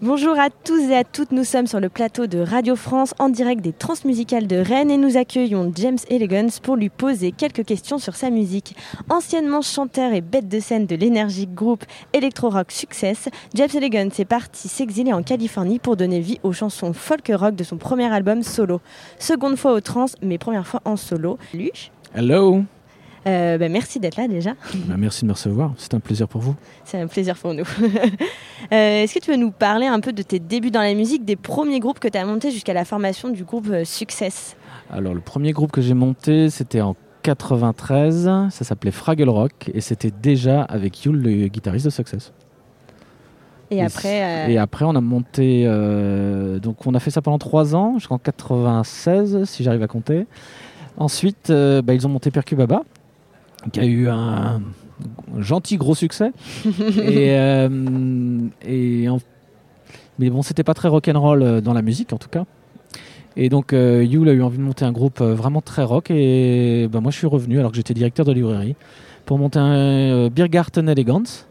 Bonjour à tous et à toutes, nous sommes sur le plateau de Radio France en direct des Transmusicales de Rennes et nous accueillons James Elegance pour lui poser quelques questions sur sa musique. Anciennement chanteur et bête de scène de l'énergique groupe Electro-Rock Success, James Elegance est parti s'exiler en Californie pour donner vie aux chansons folk rock de son premier album solo. Seconde fois au trans, mais première fois en solo. Luche? Hello euh, bah, merci d'être là déjà. Bah, merci de me recevoir, c'est un plaisir pour vous. C'est un plaisir pour nous. euh, Est-ce que tu veux nous parler un peu de tes débuts dans la musique, des premiers groupes que tu as montés jusqu'à la formation du groupe euh, Success? Alors le premier groupe que j'ai monté, c'était en 93, ça s'appelait Fraggle Rock et c'était déjà avec Yul, le guitariste de Success. Et, après, euh, et après, on a monté. euh, donc, on a fait ça pendant trois ans, jusqu'en 96, si j'arrive à compter. Ensuite, euh, bah, ils ont monté Percubaba, qui a eu un gentil gros succès. et, euh, et en- Mais bon, c'était pas très rock'n'roll euh, dans la musique, en tout cas. Et donc, euh, Yul a eu envie de monter un groupe euh, vraiment très rock. Et bah, moi, je suis revenu, alors que j'étais directeur de librairie, pour monter un euh, Biergarten Elegance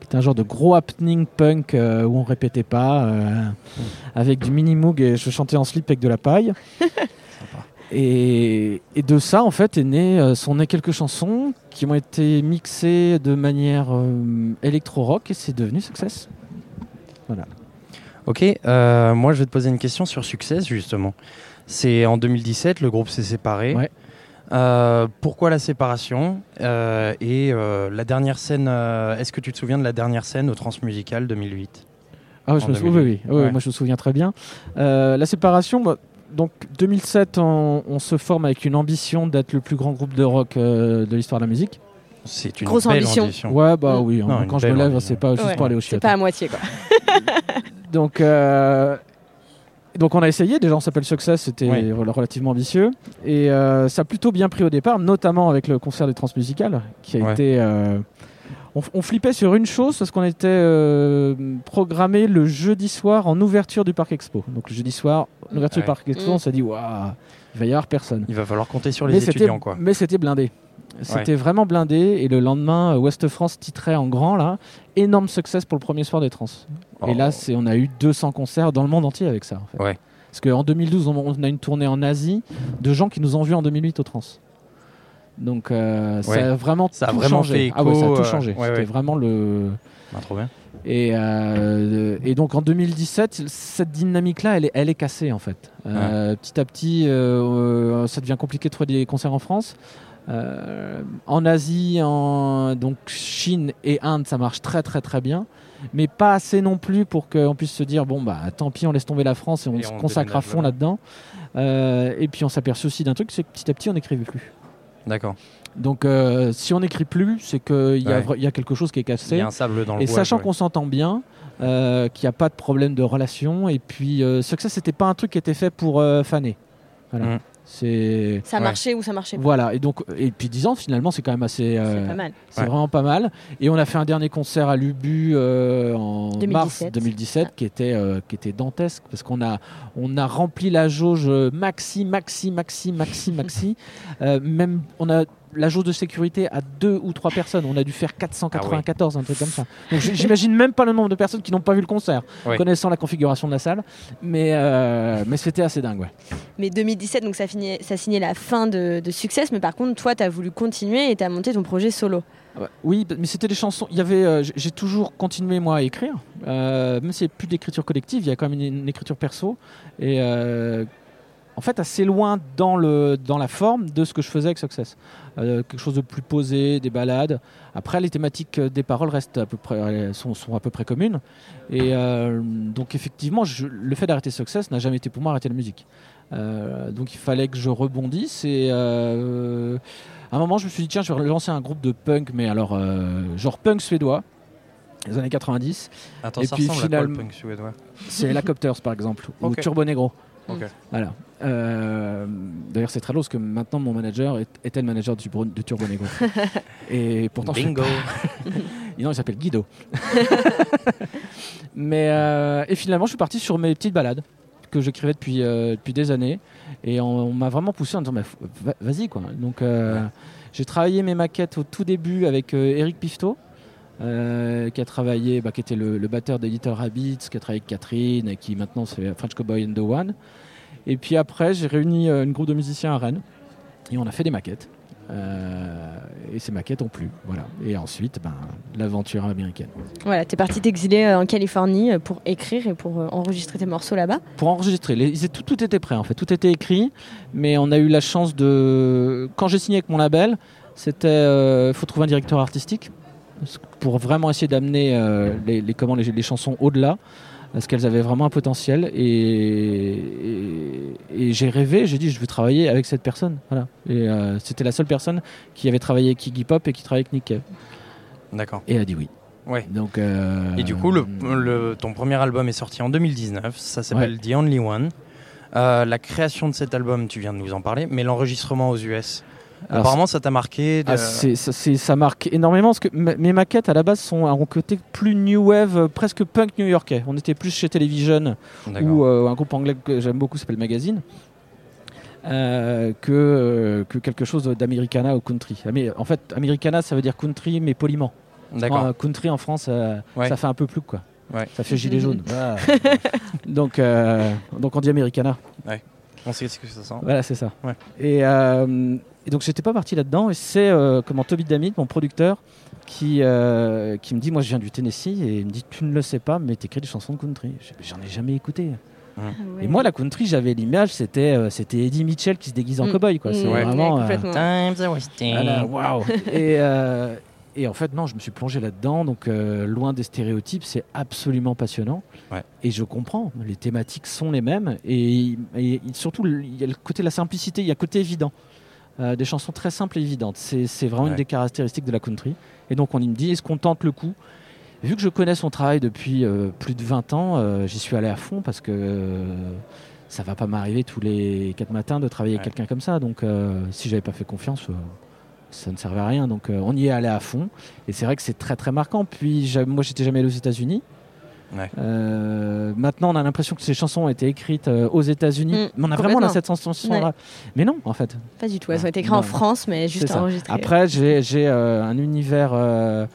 qui était un genre de gros happening punk euh, où on répétait pas, euh, avec du mini moog et je chantais en slip avec de la paille. Et, et de ça, en fait, est né, euh, sont nées quelques chansons qui ont été mixées de manière euh, électro-rock et c'est devenu Success. Ok, euh, moi je vais te poser une question sur Success justement. C'est en 2017, le groupe s'est séparé. Ouais. Euh, pourquoi la séparation Et la dernière scène, est-ce que tu te souviens de la dernière scène au Transmusical 2008 Ah, je En me souviens, oui, 2008. oui, oui, Ouais. moi je me souviens très bien. La séparation, bah, donc 2007, on, on se forme avec une ambition d'être le plus grand groupe de rock euh, de l'histoire de la musique. C'est une Grosse belle ambition. ambition. Ouais, bah Mm. oui, Non, hein, quand je me lève, c'est pas juste Ouais, pour aller au c'est chiottes. pas à moitié quoi. Donc, euh, donc on a essayé, déjà on s'appelle Success, c'était Oui. relativement ambitieux. Et euh, ça a plutôt bien pris au départ, notamment avec le concert des Transmusicales, qui a Ouais. été... on, on flippait sur une chose, parce qu'on était euh, programmé le jeudi soir en ouverture du Parc Expo. Donc le jeudi soir, en ouverture Ouais. du Parc Expo, Mm. on s'est dit, waouh, il va y avoir personne. Il va falloir compter sur les c'était- étudiants quoi. Mais c'était blindé. C'était vraiment blindé. Et le lendemain, Ouest France titrait en grand, là, énorme succès pour le premier soir des Trans. Et Oh. là, c'est, on a eu 200 concerts dans le monde entier avec ça. En fait. Ouais. Parce qu'en 2012, on, on a une tournée en Asie de gens qui nous ont vus en 2008 au Trans. Donc ça Ouais. a vraiment Ça a tout vraiment changé. ah ouais, ça a tout euh, changé. ouais, C'était vraiment le. Ah, trop bien. Et, euh, et donc en 2017, cette dynamique-là, elle est, elle est cassée en fait. Euh, Petit à petit, euh, euh, ça devient compliqué de trouver des concerts en France. Euh, en Asie, en donc Chine et Inde, ça marche très très très bien, mais pas assez non plus pour qu'on puisse se dire bon bah tant pis, on laisse tomber la France et on Et se on consacre à fond là-dedans. Euh, et puis on s'aperçoit aussi d'un truc, c'est que petit à petit on n'écrivait plus. D'accord. Donc euh, si on n'écrit plus, c'est qu'il y, a Ouais. vra- il y a quelque chose qui est Il y cassé. a un sable dans le Et bois, sachant ouais. qu'on s'entend bien, euh, qu'il n'y a pas de problème de relation, et puis euh, Success, c'était pas un truc qui était fait pour euh, faner. Voilà. Mm. C'est Ça Ouais. marchait ou ça marchait pas. voilà. Et donc, et puis 10 ans finalement, c'est quand même assez. euh, C'est pas mal. c'est Ouais. vraiment pas mal. Et on a fait un dernier concert à l'Ubu euh, en 2017. mars 2017 qui était euh, qui était dantesque parce qu'on a on a rempli la jauge maxi maxi maxi maxi maxi. Euh, même on a la jauge de sécurité à deux ou trois personnes. On a dû faire 494, un truc comme ça. Donc j'imagine même pas le nombre de personnes qui n'ont pas vu le concert, Ouais. connaissant la configuration de la salle. Mais, euh, mais c'était assez dingue. Ouais. Mais 2017, donc ça, finit, ça signait la fin de, de Success, mais par contre, toi, tu as voulu continuer et tu as monté ton projet solo. Ouais. Oui, mais c'était des chansons. Il y avait, euh, j'ai toujours continué moi à écrire, Euh, même s'il n'y a plus d'écriture collective, il y a quand même une, une écriture perso et euh, en fait assez loin dans le dans la forme de ce que je faisais avec Success. Euh, quelque chose de plus posé, des balades. Après, les thématiques euh, des paroles restent à peu près elles sont, sont à peu près communes et euh, donc effectivement, je- le fait d'arrêter Success n'a jamais été pour moi arrêter la musique. Euh, donc il fallait que je rebondisse et euh, à un moment, je me suis dit, tiens, je vais lancer un groupe de punk, mais alors, euh, genre punk suédois, les années 90. Attends, Et ça puis, ressemble à quoi le finalement- punk suédois? C'est Helicopters, par exemple, ou. Turbo Negro. Ok. Voilà. Euh, D'ailleurs, c'est très lourd parce que maintenant, mon manager est- était le manager du de Turbo Negro. Et pourtant, je Bingo. non, il s'appelle Guido. Mais euh, et finalement, je suis parti sur mes petites balades que j'écrivais depuis euh, depuis des années et on, on m'a vraiment poussé en disant vas-y quoi. Donc euh, j'ai travaillé mes maquettes au tout début avec euh, Eric Pifto. Euh, qui a travaillé, bah, qui était le, le batteur des Little Rabbits, qui a travaillé avec Catherine et qui maintenant fait French Cowboy and the One. Et puis après, j'ai réuni euh, une groupe de musiciens à Rennes et on a fait des maquettes. Euh, et ces maquettes ont plu. Voilà. Et ensuite, ben, l'aventure américaine. Voilà, t'es parti t'exiler euh, en Californie pour écrire et pour euh, enregistrer tes morceaux là-bas. Pour enregistrer, les- tout, tout était prêt en fait, tout était écrit, mais on a eu la chance de. Quand j'ai signé avec mon label, c'était. Il faut trouver un directeur artistique pour vraiment essayer d'amener euh, les, les, comment, les, les chansons au-delà, parce qu'elles avaient vraiment un potentiel. Et, et, et j'ai rêvé, j'ai dit, je veux travailler avec cette personne. Voilà. Et euh, c'était la seule personne qui avait travaillé avec Iggy Pop et qui travaillait avec Nick Cave. D'accord. Et elle a dit oui. Ouais. Donc, euh, Et du coup, le, le- ton premier album est sorti en 2019. Ça s'appelle The Only One. Euh, la création de cet album, tu viens de nous en parler, mais l'enregistrement aux US. Alors, Apparemment, ça t'a marqué. de- Ah, c'est- ça, c'est- ça marque énormément parce que mes maquettes à la base sont un côté plus new wave, euh, presque punk new-yorkais. On était plus chez Television ou euh, un groupe anglais que j'aime beaucoup s'appelle Magazine. euh, que, euh, que quelque chose d'Americana ou country. Mais en fait, Americana, ça veut dire country, mais poliment. D'accord. Country en France, euh, Ouais. ça fait un peu plus quoi. Ouais. Ça fait gilet jaune. Donc, euh, donc on dit Americana. On sait ce que ça sent. Voilà, c'est ça. Ouais. Et, euh, et donc j'étais pas parti là-dedans. Et c'est euh, comment Toby Damit, mon producteur, qui, euh, qui me dit, moi je viens du Tennessee, et il me dit, tu ne le sais pas, mais t'écris des chansons de country. J'en ai jamais écouté. Et moi, la country, j'avais l'image, c'était euh, c'était Eddie Mitchell qui se déguise en Mm. cowboy. Quoi. Mm, C'est ouais, vraiment. euh. Times are wasting. voilà, waouh. et, euh, et en fait, non, je me suis plongé là-dedans. Donc, euh, loin des stéréotypes, c'est absolument passionnant. Ouais. Et je comprends. Les thématiques sont les mêmes. Et, et surtout, il y a le côté de la simplicité, il y a le côté évident. Euh, des chansons très simples et évidentes. C'est vraiment Ouais. une des caractéristiques de la country. Et donc, on me dit est-ce qu'on tente le coup? Vu que je connais son travail depuis euh, plus de 20 ans, euh, j'y suis allé à fond parce que ça va pas m'arriver tous les 4 matins de travailler avec quelqu'un comme ça. Donc, si j'avais pas fait confiance, ça ne servait à rien. Donc, on y est allé à fond. Et c'est vrai que c'est très très marquant. Puis, moi, j'étais jamais allé aux États-Unis. Ouais. Euh, maintenant, on a l'impression que ces chansons ont été écrites euh, aux États-Unis, Mm, mais on a vraiment là, cette sensation-là. Mais non, en fait. Pas du tout. Elles ont été écrites Non. en France, mais juste enregistrées. Après, j'ai euh, un univers euh,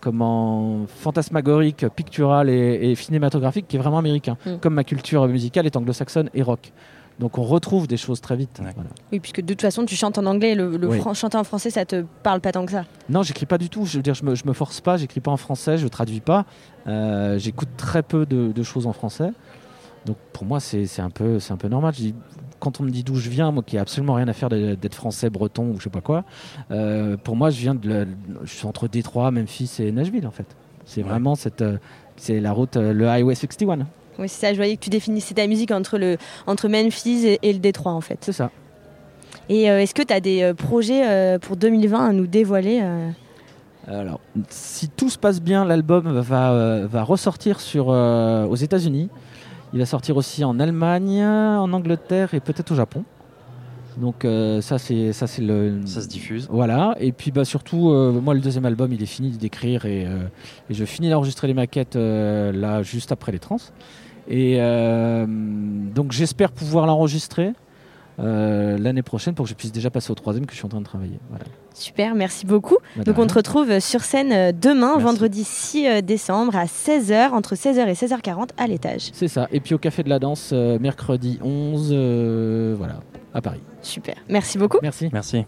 comment fantasmagorique, pictural et, et cinématographique qui est vraiment américain, Mm. comme ma culture musicale est anglo-saxonne et rock. Donc on retrouve des choses très vite. Ouais. Voilà. Oui, puisque de toute façon, tu chantes en anglais. Le, le Oui. chanter en français, ça te parle pas tant que ça. Non, j'écris pas du tout. Je veux dire, je me, je me force pas. J'écris pas en français. Je traduis pas. Euh, J'écoute très peu de, de choses en français. Donc pour moi, c'est un peu, c'est un peu normal. Je dis- quand on me dit d'où je viens, moi qui ai absolument rien à faire de- d'être français, breton ou je sais pas quoi, euh, pour moi, je viens de, la- je suis entre Détroit, Memphis et Nashville en fait. C'est Ouais. vraiment cette, euh, c'est la route, euh, le Highway 61. Oui, c'est ça. Je voyais que tu définissais ta musique entre, le, entre Memphis et, et le Détroit, en fait. C'est ça. Et euh, est-ce que tu as des euh, projets euh, pour 2020 à nous dévoiler Alors, si tout se passe bien, l'album va, va ressortir sur, aux États-Unis. Il va sortir aussi en Allemagne, en Angleterre et peut-être au Japon. Donc euh, ça c'est ça c'est le Ça se diffuse. voilà et puis bah surtout euh, moi le deuxième album il est fini d'écrire et, euh, et je finis d'enregistrer les maquettes euh, là juste après les trans et euh, donc j'espère pouvoir l'enregistrer euh, l'année prochaine pour que je puisse déjà passer au troisième que je suis en train de travailler voilà. Super, merci beaucoup. Donc on te retrouve sur scène demain, Merci. vendredi 6 euh, décembre à 16h, entre 16h et 16h40 à l'étage. C'est ça. Et puis au Café de la Danse, mercredi 11, euh, voilà, à Paris. Super, merci beaucoup. Merci. Merci.